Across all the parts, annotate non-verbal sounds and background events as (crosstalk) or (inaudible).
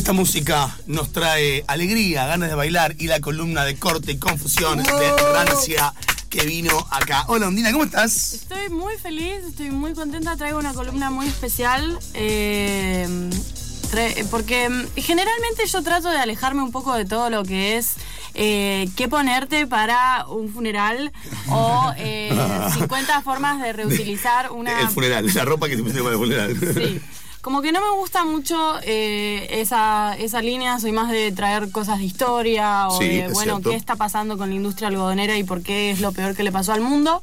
Esta música nos trae alegría, ganas de bailar y la columna de corte y confusión de Rancia que vino acá. Hola, Ondina, ¿cómo estás? Estoy muy feliz, estoy muy contenta. Traigo una columna muy especial. eh, porque mm, generalmente yo trato de alejarme un poco de todo lo que es eh, qué ponerte para un funeral o eh, (laughs) 50 formas de reutilizar una El funeral, la ropa que te pusiste para el funeral. Sí. Como que no me gusta mucho eh, esa, esa línea, soy más de traer cosas de historia o Sí, de, bueno, qué está pasando con la industria algodonera y por qué es lo peor que le pasó al mundo.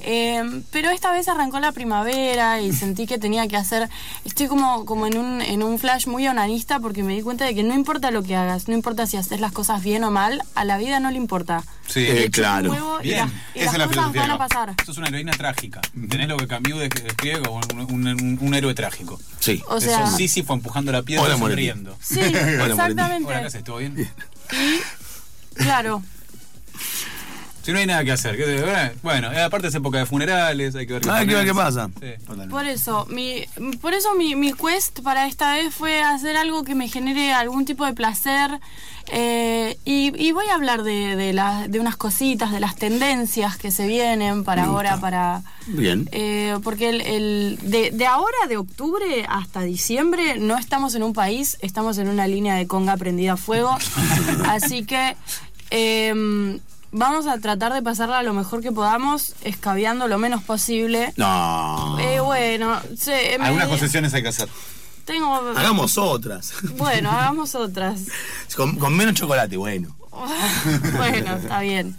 Eh, pero esta vez arrancó la primavera y (laughs) sentí que tenía que hacer, estoy como, como en, un, en un flash muy onanista porque me di cuenta de que no importa lo que hagas, no importa si haces las cosas bien o mal, a la vida no le importa. Sí, Eh, echas claro. y bien. las, y Esa las es la filosofía. van a pasar. Sos una heroína trágica. Tenés lo que Camus de- describe como un, un- un héroe trágico. Sí. O sea, Eso sí, sí fue empujando la piedra Hola, y sonriendo. sí, (laughs) exactamente. Hola, ¿qué haces? ¿Todo bien? Y, claro, Si no hay nada que hacer. ¿qué te- Bueno, eh, aparte es época de funerales, hay que ver qué Ah, hay que ver qué pones. pasa. Sí. Por eso, mi, por eso mi, mi quest para esta vez fue hacer algo que me genere algún tipo de placer. eh, y, y voy a hablar de, de, la- de unas cositas, de las tendencias que se vienen para ahora, para... Bien. eh, porque el, el- de, de ahora, de octubre hasta diciembre, no estamos en un país, estamos en una línea de conga prendida a fuego. (laughs) Así que em, vamos a tratar de pasarla lo mejor que podamos, escabeando lo menos posible. No. Eh, bueno, se- me- Algunas concesiones hay que hacer. tengo. Hagamos otras. Bueno, hagamos otras. (laughs) Con, con menos chocolate, bueno. (laughs) bueno, está bien.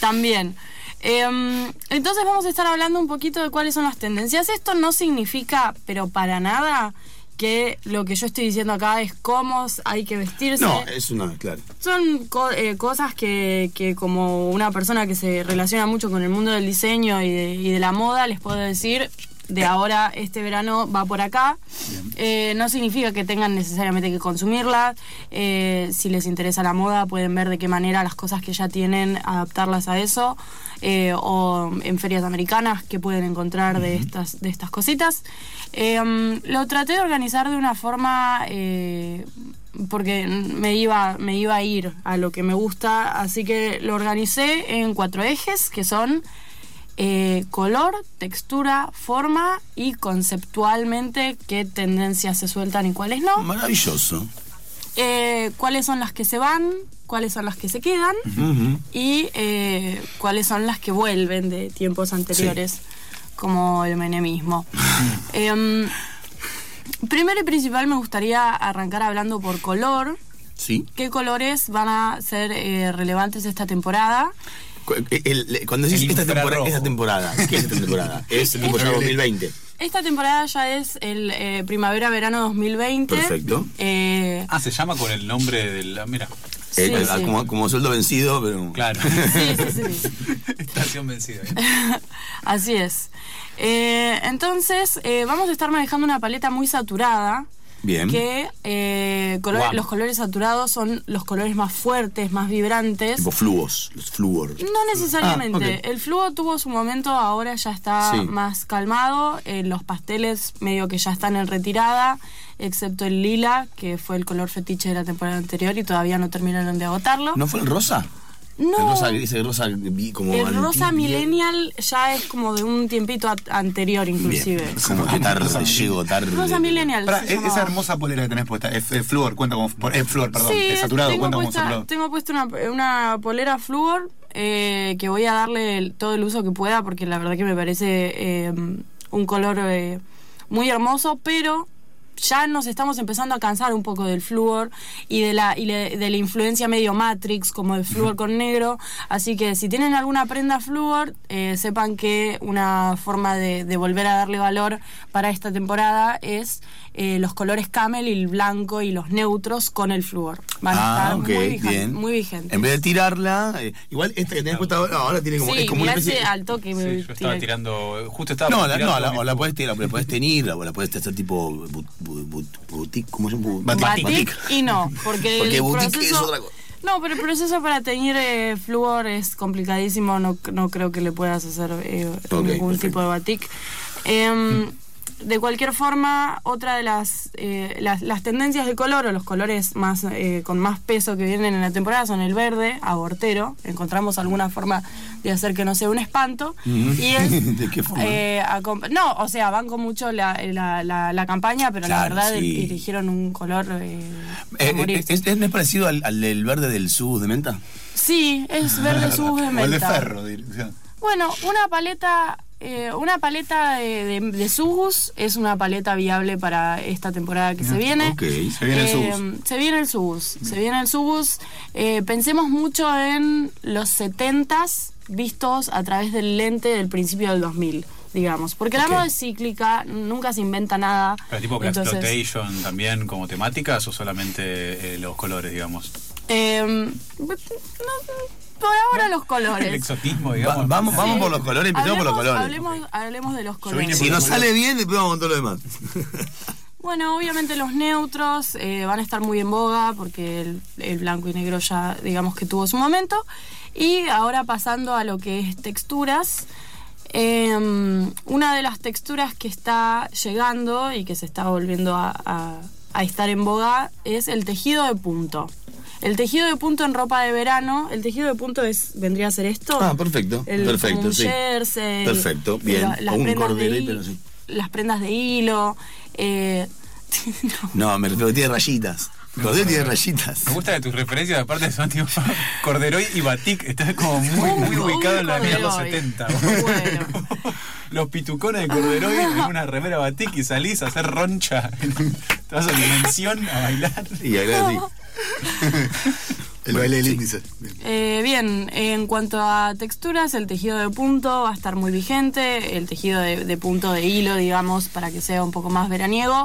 También. Em, entonces vamos a estar hablando un poquito de cuáles son las tendencias. Esto no significa, pero para nada, que lo que yo estoy diciendo acá es cómo hay que vestirse. No, es una, claro. Son co- eh, cosas que, que como una persona que se relaciona mucho con el mundo del diseño y de, y de la moda, les puedo decir, de ahora este verano va por acá. Eh, no significa que tengan necesariamente que consumirla. Eh, si les interesa la moda, pueden ver de qué manera las cosas que ya tienen, adaptarlas a eso. Eh, o en ferias americanas que pueden encontrar de estas, de estas cositas. Eh, mm, lo traté de organizar de una forma eh, porque me iba, me iba a ir a lo que me gusta, así que lo organicé en cuatro ejes que son eh, color, textura, forma y conceptualmente qué tendencias se sueltan y cuáles no. Maravilloso. Eh, cuáles son las que se van, cuáles son las que se quedan y eh, cuáles son las que vuelven de tiempos anteriores, como el menemismo. (laughs) Em, primero y principal me gustaría arrancar hablando por color. Sí. ¿Qué colores van a ser eh, relevantes esta temporada? Cu- el- el- cuando decís El esta temporada, esta temporada, ¿qué es esta temporada? (laughs) Es ya 2020. Esta temporada ya es el eh, primavera-verano 2020. Perfecto. Eh, Ah, se llama con el nombre del. Mira, sí, Eh, sí. Como, como sueldo vencido, pero. claro. Sí, sí, sí. (laughs) Estación vencida. (laughs) Así es. Eh, entonces, eh, vamos a estar manejando una paleta muy saturada. Bien. Que eh, color- los colores saturados son los colores más fuertes, más vibrantes. Tipo fluos, los. No necesariamente. Ah, ok. El fluo tuvo su momento, ahora ya está Sí. más calmado. Eh, los pasteles medio que ya están en retirada, excepto el lila, que fue el color fetiche de la temporada anterior y todavía no terminaron de agotarlo. ¿No fue el rosa? No, El rosa, ese rosa vi- como. el rosa millennial ya es como de un tiempito a- anterior inclusive. Bien. Como que tarde, llego tarde. Rosa millennial. Pará, e- llamaba. esa hermosa polera que tenés puesta, es, es flúor, cuenta como. Es flúor, perdón. Sí, es saturado, tengo cuenta como puesta, saturado. tengo puesta una, una polera flúor eh, que voy a darle el- todo el uso que pueda porque la verdad que me parece eh, un color eh, muy hermoso, pero ya nos estamos empezando a cansar un poco del flúor y de la y le- de la influencia medio Matrix como el flúor con negro, así que si tienen alguna prenda flúor, eh, sepan que una forma de, de volver a darle valor para esta temporada es eh, los colores camel y el blanco y los neutros con el flúor. Van a Ah, estar ok, muy, bien. muy vigentes. En vez de tirarla, eh, igual esta que tenés puesta ahora, ahora tiene como. sí, es como una especie. al toque. me Sí, yo estaba tirando. Justo estaba. No, la, tirando no, la, o la puedes tirar, la puedes tener, o la puedes hacer tipo boutique, ¿cómo se llama? Batik. Batik y no, porque, Porque el boutique proceso... es otra cosa. No, pero el proceso para teñir eh, flúor es complicadísimo, no, no creo que le puedas hacer eh, ningún perfecto. tipo de batik. Em, de cualquier forma, otra de las, eh, las, las tendencias de color o los colores más eh, con más peso que vienen en la temporada son el verde, abortero. Encontramos alguna forma de hacer que no sea un espanto. Y (laughs) es, ¿De qué forma? eh, no, o sea, banco mucho la, la, la- la campaña, pero Claro, la verdad sí. eligieron un color eh. ¿Es, es, ¿no es parecido al, al del verde del sus de menta? Sí, es verde sus de (laughs) O el de menta. ferro, dir- o sea. Bueno, una paleta, eh, una paleta de, de, de Subus es una paleta viable para esta temporada que se viene. ok. Se viene el Eh, Subus. Se viene el Subus. Se viene el Subus. Eh, pensemos mucho en los 70s vistos a través del lente del principio del 2000, digamos. Porque la moda es cíclica, nunca se inventa nada. Pero tipo Entonces, Blaxploitation también como temáticas o solamente eh, los colores, digamos. eh, no, por ahora los El colores. exotismo, Va- digamos. vamos vamos Sí. por los colores, empecemos por los Hablemos- colores. Hablemos, hablemos de los colores. Si nos sale bien, después vamos con todo lo demás. (laughs) Bueno, obviamente los neutros eh, van a estar muy en boga porque el, el blanco y negro ya digamos que tuvo su momento. Y ahora pasando a lo que es texturas, eh, una de las texturas que está llegando y que se está volviendo a, a- a estar en boga es el tejido de punto. El tejido de punto en ropa de verano, el tejido de punto es vendría a ser esto. Ah, perfecto, El, perfecto, un sí. jersey, Perfecto, bien. la- las O un prendas de cordero, hi- pero sí. Las prendas de hilo. eh, (laughs) no. No, me refiero tiene rayitas. Cordero tiene rayitas. Me gusta de tus referencias, aparte son tipo (laughs) Corderoy y Batik, estás como muy, muy ubicado en la de los Corderoy. 70. Bueno. (laughs) Los pitucones de Corderoy en una remera Batik y salís a hacer roncha. (laughs) Te vas a dimensión a bailar. Y sí. El baile del índice. Bien. Eh, bien, en cuanto a texturas, el tejido de punto va a estar muy vigente, el tejido de, de punto de hilo, digamos, para que sea un poco más veraniego.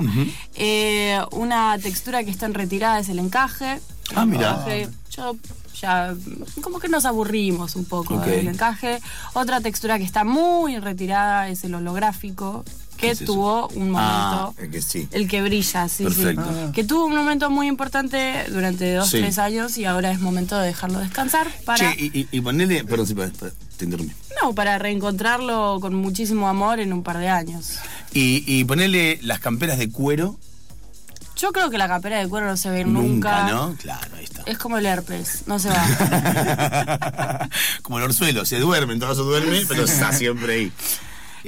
Eh, una textura que está en retirada es el encaje. Ah, El mira. encaje, yo ya como que nos aburrimos un poco Ok. del encaje. Otra textura que está muy en retirada es el holográfico, que tuvo un Ah, momento... es que sí. El que brilla, sí, Perfecto. sí. Que tuvo un momento muy importante durante dos, Sí. tres años y ahora es momento de dejarlo descansar para... Che, y, y, y ponele. Perdón, sí, pa- pa- te interrumpí. No, para reencontrarlo con muchísimo amor en un par de años. Y, y ponele las camperas de cuero. Yo creo que la campera de cuero no se ve nunca. Nunca, ¿no? Claro, ahí está. Es como el herpes, no se va. (laughs) Como el orzuelo, se duerme, en todo caso duerme, pero está siempre ahí.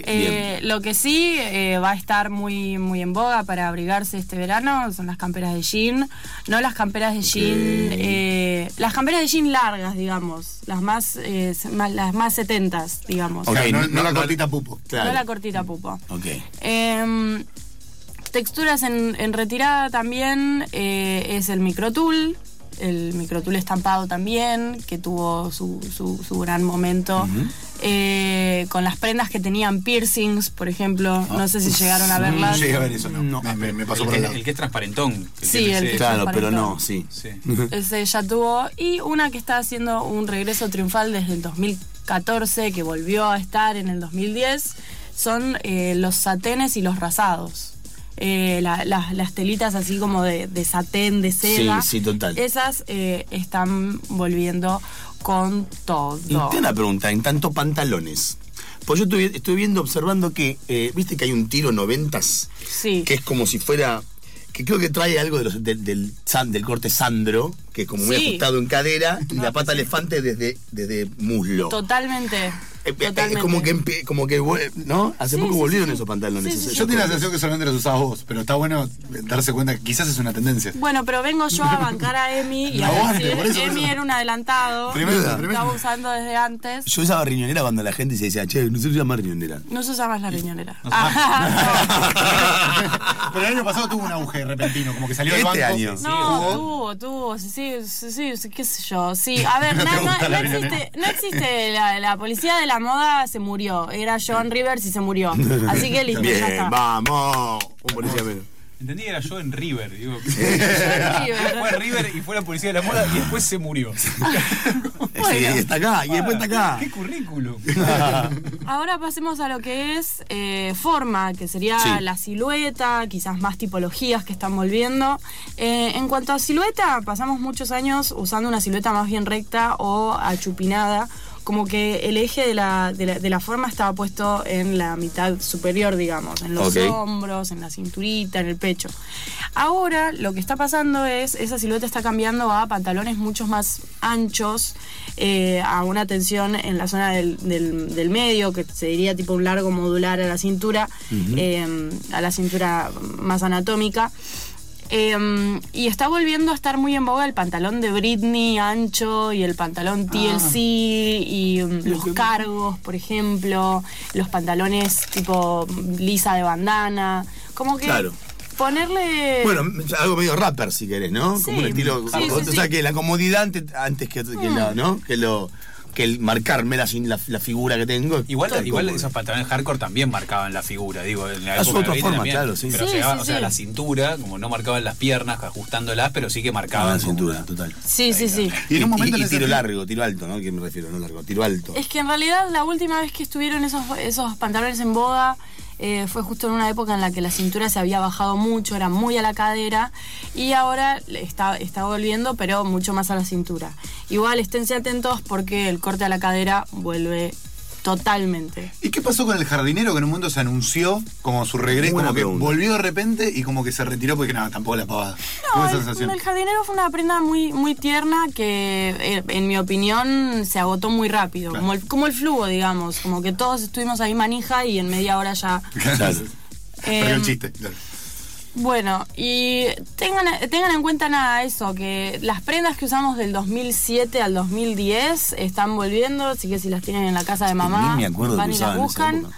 Eh, lo que sí eh, va a estar muy, muy en boga para abrigarse este verano son las camperas de jean. No las camperas de jean, eh, las camperas de jean largas, digamos. Las más, eh, más- las más setentas, digamos. Ok, Claro, no, no- no la cortita pupo. Claro. No la cortita pupo. Ok. Texturas en, en retirada también eh, es el microtool. El microtool estampado también, que tuvo su, su- su gran momento. Eh, con las prendas que tenían piercings, por ejemplo. No sé si llegaron a No verlas. llegué a ver eso, no. No. Me, me- me pasó El por el que, lado. el que es transparentón. que Sí, el Claro, pero no, sí. Sí. Ese ya tuvo. Y una que está haciendo un regreso triunfal desde el 2014, que volvió a estar en el 2010, son eh, los satenes y los rasados. Eh, la- la- las telitas así como de, de satén, de seda. Sí, sí, total. Esas eh, están volviendo con todo. Y tengo una pregunta, en tanto pantalones. Pues yo estoy, estoy viendo, observando que, eh, viste que hay un tiro noventas, Sí. que es como si fuera, que creo que trae algo de los, del, del, del corte Sandro, que es como muy Sí. ajustado en cadera, y la pata elefante desde, desde muslo. Totalmente. Eh, eh, totalmente. Es como que, como que, ¿no? Hace Sí, poco sí, volvieron sí, esos pantalones. Sí, sí, esos- sí. Yo tengo la sensación que solamente los usabas vos, pero está bueno darse cuenta que quizás es una tendencia. Bueno, pero vengo yo a bancar a Emi y (laughs) a decir, por eso, por Emi era un adelantado. Primero. Estaba usando desde antes. Yo usaba riñonera cuando la gente se decía, che, no se usa más riñonera. No se usa más la riñonera. Ah, (laughs) Pero el año pasado tuvo un auge repentino, como que salió del Este banco. año. no, tuvo, tuvo, sí, sí, sí, qué sé yo. Sí, a ver, (laughs) No existe, no existe la, la policía de la moda se murió. Era John Rivers y se murió. (laughs) Así que listo, ya Bien, está. vamos. Un policía menos. Entendí que era yo en River. Digo, (laughs) John Rivers. fue a River y fue la policía de la moda y después se murió. Sí, está acá, y después está acá. ¿Qué currículum? (laughs) Ahora pasemos a lo que es eh, forma, que sería Sí. la silueta, quizás más tipologías que están volviendo. Eh, en cuanto a silueta, pasamos muchos años usando una silueta más bien recta o achupinada, como que el eje de la, de la, de la forma estaba puesto en la mitad superior, digamos, en los hombros, en la cinturita, en el pecho. Ahora lo que está pasando es, esa silueta está cambiando a pantalones mucho más anchos, eh, a una tensión en la zona del, del- del medio, que se diría tipo un largo modular a la cintura, eh, a la cintura más anatómica. Eh, y está volviendo a estar muy en boga el pantalón de Britney ancho y el pantalón TLC y um, los cargos, por ejemplo, los pantalones tipo lisa de bandana. Como que Claro. ponerle. Bueno, algo medio rapper si querés, ¿no? Sí. Como un estilo. Sí, sí, o sea, sí. que la comodidad antes, antes que, que la, ¿no? Que lo que el marcarme la, la, la figura que tengo. Igual, esos pantalones hardcore también marcaban la figura, digo, en la Ah, época otra forma, también, claro, sí. Pero Sí, llegaba, sí, o sea, sí. la cintura, como no marcaban las piernas, ajustándolas, pero sí que Ah, marcaban la como cintura, una- total. Sí, sí, sí. Y en un momento y, tiro largo, tiro alto, ¿no? ¿Qué me refiero? No largo, tiro alto. Es que en realidad la última vez que estuvieron esos, esos pantalones en boga eh, fue justo en una época en la que la cintura se había bajado mucho, era muy a la cadera y ahora está, está volviendo, pero mucho más a la cintura. Igual esténse atentos porque el corte a la cadera vuelve totalmente. ¿Y qué pasó con el jardinero que en un momento se anunció como su regreso, Buena como que volvió de repente y como que se retiró porque nada, tampoco la pavada? No, esa el, sensación. el jardinero fue una prenda muy, muy tierna que, eh, en mi opinión, se agotó muy rápido. Claro. Como, el, como el flujo, digamos. Como que todos estuvimos ahí manija y en media hora ya. Claro. Perdió Em, el chiste. claro. Bueno, y tengan, tengan en cuenta nada eso, que las prendas que usamos del 2007 al 2010 están volviendo, así que si las tienen en la casa de mamá, Ni me acuerdo van que y las usaban en esa buscan. época.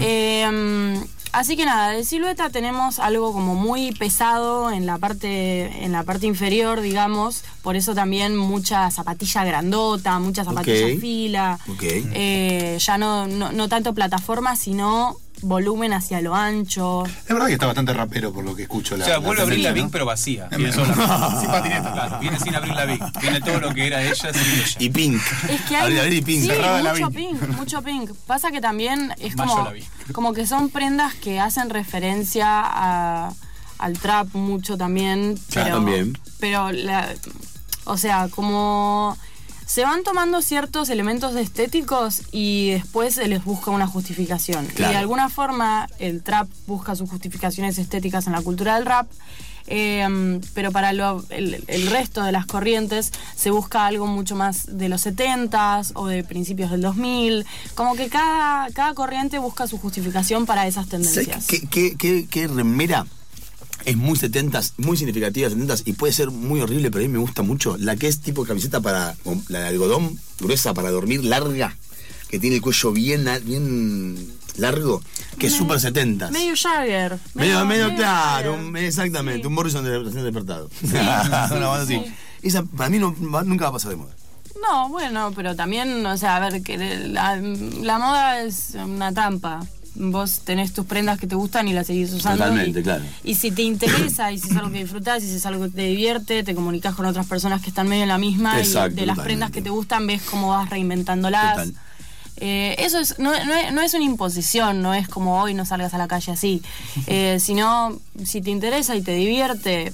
Eh, así que nada, de silueta tenemos algo como muy pesado en la parte en la parte inferior, digamos, por eso también mucha zapatilla grandota, mucha zapatilla Ok. fila, Ok. eh, ya no, no, no tanto plataforma, sino volumen hacia lo ancho. Es verdad que está bastante rapero por lo que escucho. La, O sea, la vuelve a abrir la Vic, ¿no? pero vacía. Viene sola. (laughs) Sin patineta. Claro, viene sin abrir la Vic. Viene todo lo que era ella sin ella. Y Pink. Es que hay Abrir, abrir y Pink. sí, Cerrada la mucho Vic. pink, mucho pink. Pasa que también es Mayo como, la vi. como que son prendas que hacen referencia a- al trap mucho también. Claro, pero, también. Pero, la- o sea, como se van tomando ciertos elementos estéticos y después se les busca una justificación. Claro. Y de alguna forma el trap busca sus justificaciones estéticas en la cultura del rap. eh, pero para lo- el, el resto de las corrientes se busca algo mucho más de los 70s o de principios del 2000. Como que cada, cada corriente busca su justificación para esas ¿Sabes tendencias. qué, qué, qué- qué remera es muy 70s, muy significativa 70s y puede ser muy horrible, pero a mí me gusta mucho? La que es tipo camiseta para. la de algodón, gruesa para dormir, larga, que tiene el cuello bien, bien largo, que es súper 70s. Medio Jagger. Medio, medio claro, exactamente, Sí. un Morrison de recién despertado. (laughs) Una banda así. sí. Esa para mí no, va- nunca va a pasar de moda. No, bueno, pero también, o sea, a ver, que la, la moda es una trampa. Vos tenés tus prendas que te gustan y las seguís usando. Totalmente, y, claro. Y si te interesa, y si es algo que disfrutás, y si es algo que te divierte, te comunicas con otras personas que están medio en la misma. Exacto, y de las totalmente. prendas que te gustan, ves cómo vas reinventándolas. Total. Eh, eso es, no, no es, no es una imposición, no es como hoy no salgas a la calle así, (laughs) Eh, sino si te interesa y te divierte,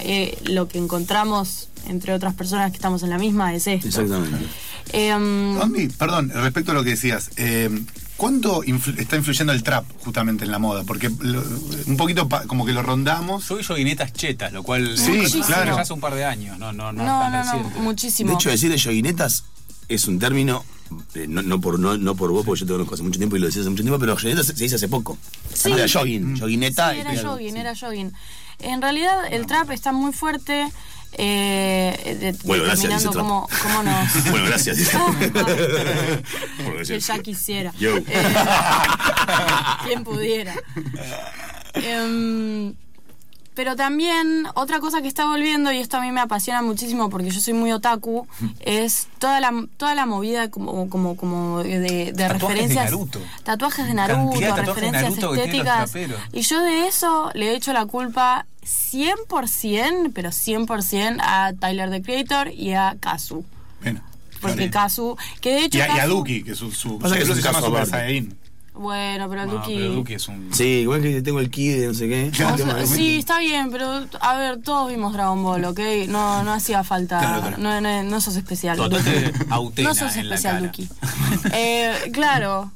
eh, lo que encontramos entre otras personas que estamos en la misma es esto. Exactamente. Em, Andy, perdón, respecto a lo que decías, eh, ¿cuánto influ- está influyendo el trap justamente en la moda? Porque lo- un poquito como que lo rondamos. Yo vi yoguinetas chetas, lo cual Sí, Muchísimo. claro. ya hace un par de años, no, no, no, no, tan no, no, muchísimo. De hecho, decir yoguinetas es un término, eh, no, no por, no, no por vos, porque yo te conozco hace mucho tiempo y lo decías hace mucho tiempo, pero yoguinetas se, se dice hace poco. Sí. Era jogging, yoguineta. Sí, y- era jogging, era jogging. En realidad el trap está muy fuerte. Eh, de- Bueno, gracias, determinando dice Trump. cómo, cómo nos... (laughs) Bueno, gracias. dice. (laughs) Que ya quisiera. Yo. Eh, quien pudiera. (laughs) Em, pero también otra cosa que está volviendo, y esto a mí me apasiona muchísimo porque yo soy muy otaku, (laughs) es toda la, toda la movida como, como, como de, de Tatuajes de referencias. Naruto. Tatuajes de Naruto, tatuajes de referencias Naruto los estéticas. Y yo de eso le he hecho la culpa 100%, pero 100% a Tyler the Creator y a Kazu. Bueno, Porque vale. Kazu, que de hecho. Y a, y a Kazu- Duki, que su, su, que su se llama Super. Saiyajin. Bueno, pero el No, Duki... pero Duki es un. Sí, igual que tengo el ki de no sé qué. (laughs) Sí, está bien, pero a ver, todos vimos Dragon Ball, ¿ok? No, no hacía falta. Claro, claro. No, no, no sos especial. Totalmente (laughs) No sos especial. Duki. Eh, claro.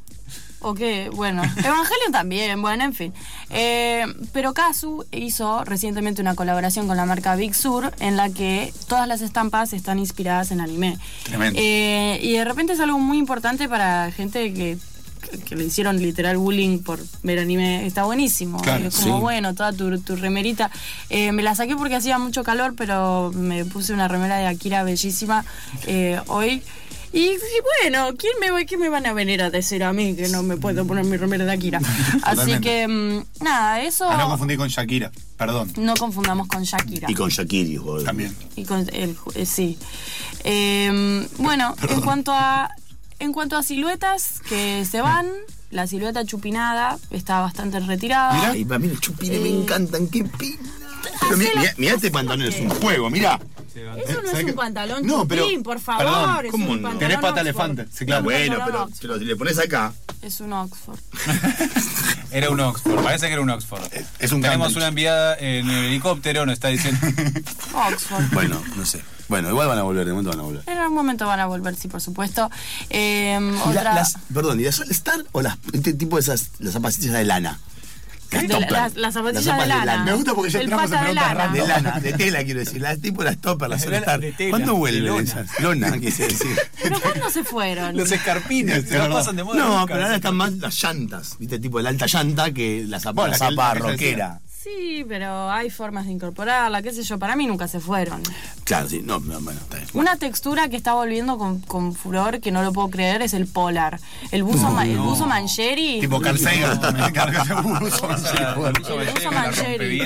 Ok, bueno. Evangelion también, bueno, en fin. Eh, pero Kazu hizo recientemente una colaboración con la marca Big Sur en la que todas las estampas están inspiradas en anime. Tremendo. Eh, y de repente es algo muy importante para gente que, que- que le hicieron literal bullying por ver anime. Está buenísimo. Claro, es como, sí. bueno, toda tu, tu remerita. Eh, me la saqué porque hacía mucho calor, pero me puse una remera de Akira bellísima eh, hoy. Y, y bueno, ¿quién me, va- ¿quién me van a venir a decir a mí que no me puedo poner mi remera de Akira? (laughs) Así que, mm, nada, eso A no confundir con Shakira, perdón. no confundamos con Shakira. Y con Shakiri. También. Y con el, eh, sí. Eh, bueno, en cuanto a en cuanto a siluetas que se van, la silueta chupinada está bastante retirada. Ay, para mí los chupines me Eh, encantan, qué pina. Pero mirá, mirá este pantalón, es un juego, mirá. Eso no ¿sabes es un pantalón No, chupín, pero- por favor. perdón, es ¿cómo un no? Tenés pata Oxford. elefante, sí, claro. bueno, No, no, pero se lo- le pones acá. Es un Oxford. (laughs) Era un Oxford, parece que era un Oxford. es un Tenemos una enviada en el helicóptero, nos está diciendo. (laughs) Oxford. Bueno, no sé. Bueno, igual van a volver, de momento van a volver. En algún momento van a volver, sí, por supuesto. Eh, Y la- otra, las, perdón, ¿y las All Star o las este tipo de esas las zapatillas de lana? Las de la- topper. las, las zapatillas Las de zapas lana. Me gusta porque ya El entramos en preguntas lana. De lana, de tela quiero decir, las tipo las topper, las tela, ¿Cuándo vuelven lona. esas? Lona, (laughs) quise decir. ¿Pero cuándo se fueron? Los escarpines, Sí, se nos verdad. pasan de moda. No, nunca. pero ahora están más las llantas, ¿viste? Tipo la alta llanta que la zapa, Bueno, la rockera. Sí, pero hay formas de incorporarla, qué sé yo. Para mí nunca se fueron. Claro, sí, no, no, bueno, está bien. Una textura que está volviendo con, con furor, que no lo puedo creer, es el polar. El buzo, el buzo Mancheri. Tipo Carl Sagan. Carl Ah, Sagan. el uso Mancheri,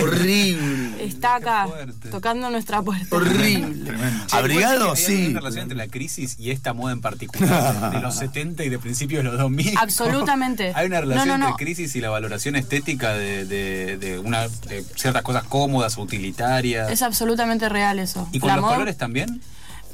Horrible. Está acá, tocando nuestra puerta. Horrible. Tremendo. Abrigado, ¿puede ser que hay sí. una relación entre la crisis y esta moda en particular (laughs) de los 70 y de principios de los 2000? Absolutamente. Hay una relación No, no, no. entre crisis y la valoración estética de, de- de una, de ciertas cosas cómodas, utilitarias. Es absolutamente real eso. ¿Y con La los moda- colores también?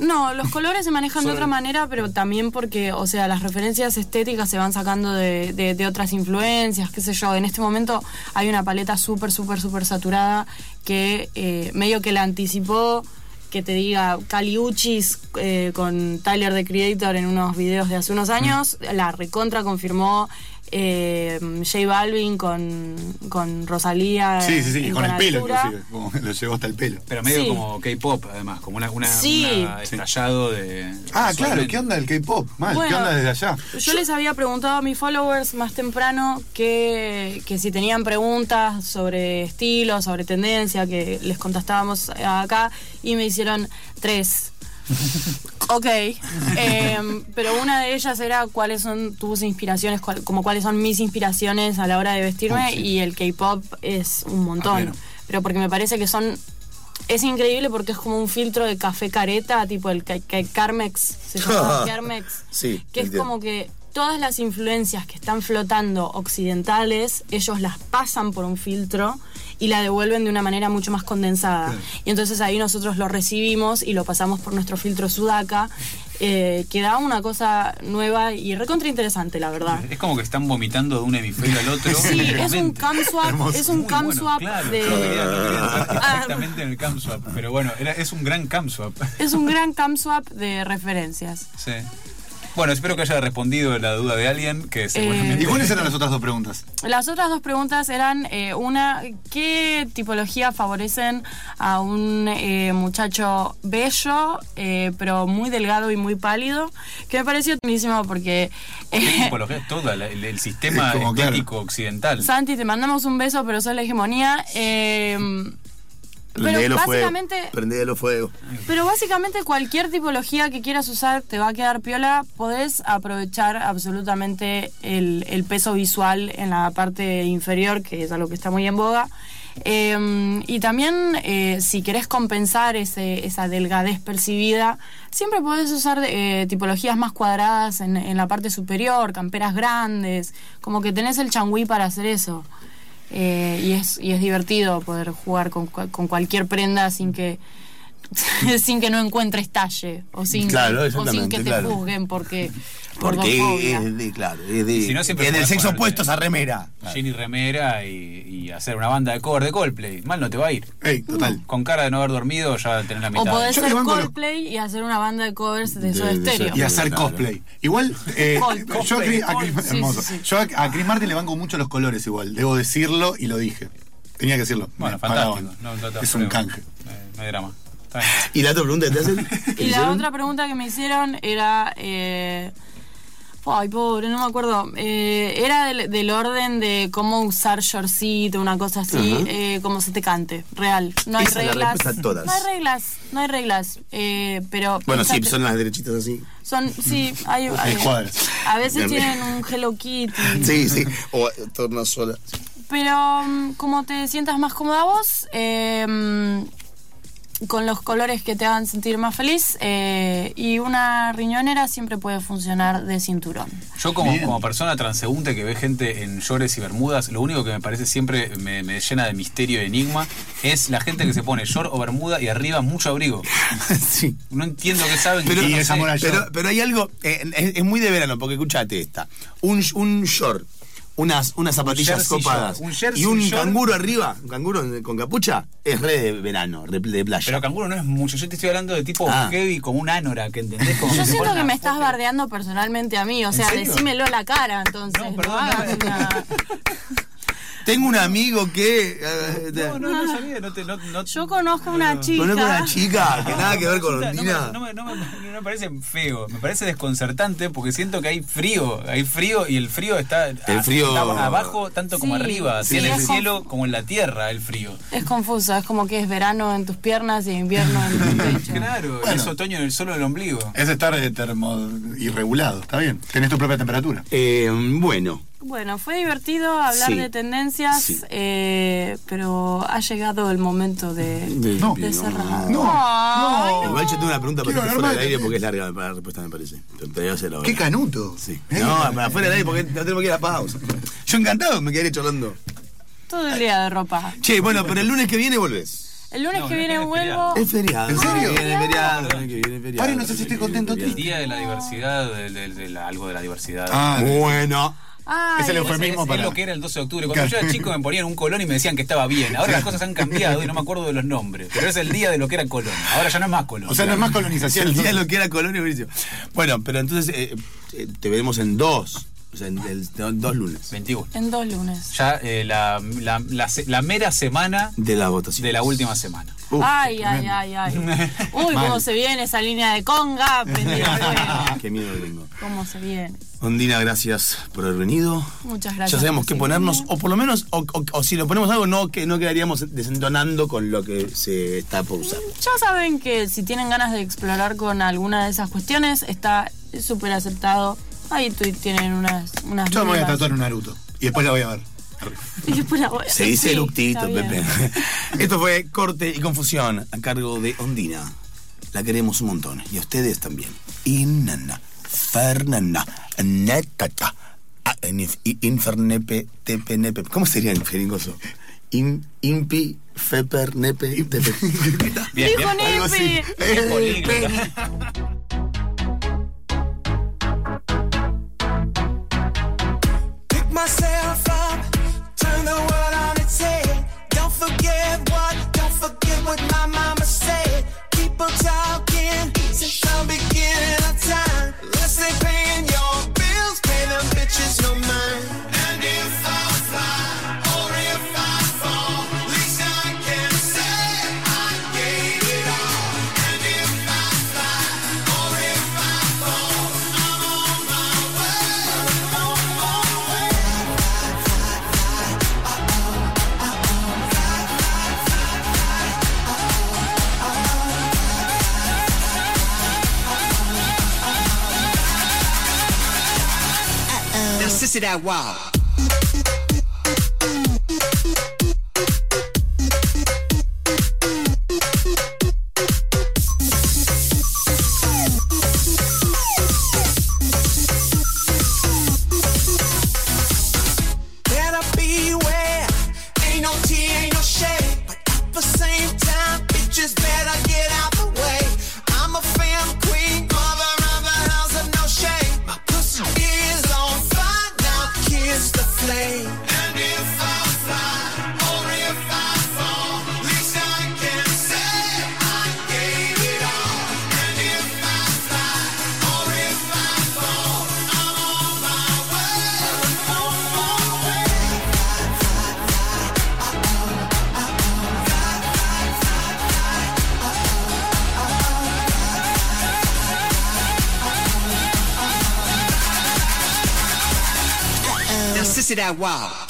No, los colores se manejan de otra manera, pero también porque, o sea, las referencias estéticas se van sacando de, de- de otras influencias, qué sé yo. En este momento hay una paleta súper, súper, súper saturada que eh, medio que la anticipó que te diga Caliuchis eh, con Tyler the Creator en unos videos de hace unos años, la recontra confirmó eh, J Balvin con, con Rosalía. Sí, sí, sí. en Con el pelo, altura. inclusive. Como lo llevó hasta el pelo. Pero medio Sí. como K-pop, además, como una, una, Sí. una estallado de. Ah, claro. ¿Qué onda el K-pop? Mal. ¿Qué onda desde allá? Yo les había preguntado a mis followers más temprano que, que si tenían preguntas sobre estilo, sobre tendencia, que les contestábamos acá, y me hicieron tres. (laughs) Ok, em, pero una de ellas era cuáles son tus inspiraciones, cuál- como cuáles son mis inspiraciones a la hora de vestirme, Oh, sí. y el K-pop es un Ah, montón. bueno. Pero porque me parece que son es increíble porque es como un filtro de café careta, tipo el que, que Carmex, se llama (laughs) Carmex, Sí, que es entiendo. como que todas las influencias que están flotando occidentales, ellos las pasan por un filtro y la devuelven de una manera mucho más condensada. Y entonces ahí nosotros lo recibimos y lo pasamos por nuestro filtro Sudaka, eh, que da una cosa nueva y recontra interesante, la verdad. Es como que están vomitando de un hemisferio al otro. Sí, es un realmente. cam swap, es un bueno, claro. de... Ah. Exactamente en el cam swap. Pero bueno, era, es un gran cam swap. Es un gran cam swap de referencias. Sí. Bueno, espero que haya respondido la duda de alguien que seguramente. ¿Y cuáles eran las otras dos preguntas? Las otras dos preguntas eran, eh, una, ¿qué tipología favorecen a un eh, muchacho bello, eh, pero muy delgado y muy pálido? Que me pareció buenísimo porque... ¿Qué eh, tipología es toda la- el, el sistema Es como, claro. estético occidental? Santi, te mandamos un beso, pero sos la hegemonía. Pero fuego. básicamente... Prendelo fuego. Pero básicamente cualquier tipología que quieras usar te va a quedar piola. Podés aprovechar absolutamente el, el peso visual en la parte inferior, que es algo que está muy en boga. Eh, y también, eh, si querés compensar ese, esa delgadez percibida, siempre podés usar eh, tipologías más cuadradas en, en la parte superior, camperas grandes, como que tenés el changüí para hacer eso. Eh, y, es, y es divertido poder jugar con, con cualquier prenda sin que (laughs) sin que no encuentres talle o sin, Claro, que, o sin que te claro. juzguen porque (laughs) Porque es de, claro, es de, Si no, siempre es del podés sexo opuesto esa remera. Jean y remera y, y hacer una banda de cover de Coldplay. Mal no te va a ir. Total. Con cara de no haber dormido ya tenés la O mitad. podés Yo ser Coldplay y hacer una banda de covers de De- Soda Stereo. Y hacer Claro. cosplay. Igual, eh, (laughs) Coldplay. yo a Chris, a Chris- Sí, sí, hermoso. sí. Yo a, a Chris Martin le banco mucho los colores igual. Debo decirlo y lo dije. Tenía que decirlo. Bueno, Me fantástico. No, no es un canje. Eh, no hay drama. (laughs) ¿Y la otra pregunta que te hacen? (laughs) ¿Qué Y la hicieron? otra pregunta que me hicieron era. eh, ay, pobre, no me acuerdo. Eh, era del, del orden de cómo usar shortcito, una cosa así, eh, como se te cante, real. No hay Esa reglas. todas. No hay reglas, no hay reglas. eh, pero. Bueno, sí, son las derechitas así. Son, sí, hay. hay- a veces tienen un Hello Kitty. (laughs) Sí, sí. O torna sola. Pero mm, como te sientas más cómoda vos, eh, mm, con los colores que te hagan sentir más feliz, eh, y una riñonera siempre puede funcionar de cinturón. Yo como, como persona transeúnte que ve gente en shorts y bermudas, lo único que me parece siempre me, me llena de misterio y enigma es la gente que se pone short o bermuda y arriba mucho abrigo. (laughs) sí. No entiendo qué saben. Pero, que no sé. pero, hay algo, eh, es, es muy de verano, porque escúchate esta. Un, un short, unas, unas zapatillas jersey copadas short, un jersey y un short. canguro arriba, un canguro con capucha, es re de verano, re de playa. Pero canguro no es mucho. Yo te estoy hablando de tipo Ah. heavy como un anora, que entendés? Como Yo siento que me estás bardeando personalmente a mí, o sea, decímelo a la cara, entonces. No, No, perdón, hagas no, una- (laughs) Tengo un amigo que... eh, No, no, no sabía. No te, no, no- (laughs) Yo conozco a una chica. Conozco una chica que nada que ver con No me, Ondina. no, me, no, me, no me parece feo, me parece desconcertante porque siento que hay frío, hay frío y el frío está, El frío- está abajo tanto como Sí, arriba, sí, así en el cielo como en la tierra el frío. Es confuso, es como que es verano en tus piernas y invierno en tu (laughs) pecho. Claro, Bueno. es otoño en el solo del ombligo. Es estar eh, termo irregulado. Está bien. Tenés tu propia temperatura. Eh, bueno, Bueno, fue divertido hablar Sí. de tendencias, Sí. eh, pero ha llegado el momento de, de- No. de cerrar. No, Ay, no. Igual yo tengo una pregunta para fuera del de aire porque es larga la respuesta, me parece. Pero te voy a hacer ahora. Qué canuto. Sí. Mirá No, para afuera del aire porque no tenemos que ir a la pausa. Yo encantado me quedaré charlando. Todo el día de ropa. Che, bueno, pero el lunes que viene volvés. El lunes No, que no, viene vuelvo. Es feriado. ¿En serio? Viene feriado, el lunes que viene feriado. Pare, no sé si estoy contento El día de la diversidad, de, de- de la- algo de la diversidad. Ah, Bueno. Ay, Es el Es, eufemismo es para. lo que era el 12 de octubre. Cuando yo era chico me ponían un colón y me decían que estaba bien. Ahora las cosas han cambiado y no me acuerdo de los nombres. Pero es el día de lo que era colón. Ahora ya no es más colón. O sea, no es más colonización. (laughs) el día de lo que era Colón y Mauricio. Bueno, pero entonces eh, eh, te veremos en dos. O sea, en el- en dos lunes. 21. En dos lunes. Ya eh, la, la, la se- la mera semana De la votación. de la última semana. Uf, ay, ay, ay, ay. (laughs) Uy, Mal. cómo se viene esa línea de conga. (laughs) Qué miedo tengo. Cómo se viene. Ondina, gracias por haber venido. Muchas gracias. Ya sabemos qué ponernos, o por lo menos, o, o- o si lo ponemos algo, no, que no quedaríamos desentonando con lo que se está por usar. Ya saben que si tienen ganas de explorar con alguna de esas cuestiones, está súper aceptado. Ahí tienen unas, unas Yo me voy a tatuar un Naruto. Y después la voy a ver. Y después la voy a- Se dice Sí, eructito. Pepe. (laughs) Esto fue Corte y Confusión a cargo de Ondina. La queremos un montón. Y a ustedes también. Inana, Fernanda, Netata, ah, Infernepe, Tepenepe. ¿Cómo sería en jeringoso? In, impi, Feper, Nepe, Tepe. Bien, (laughs) Dijo. Nepe. Sissy that wow. to that wow.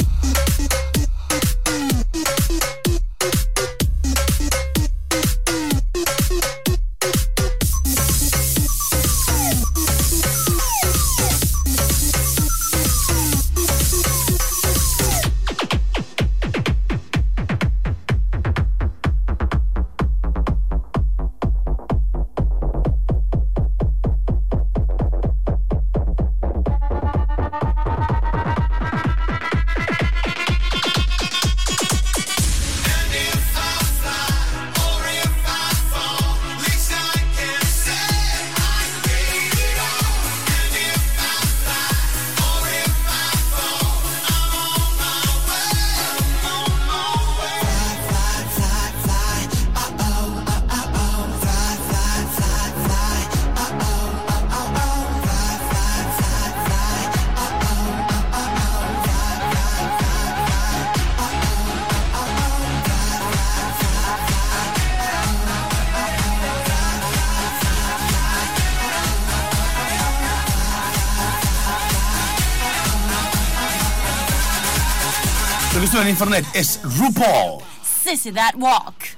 en internet es RuPaul. Sissy That Walk.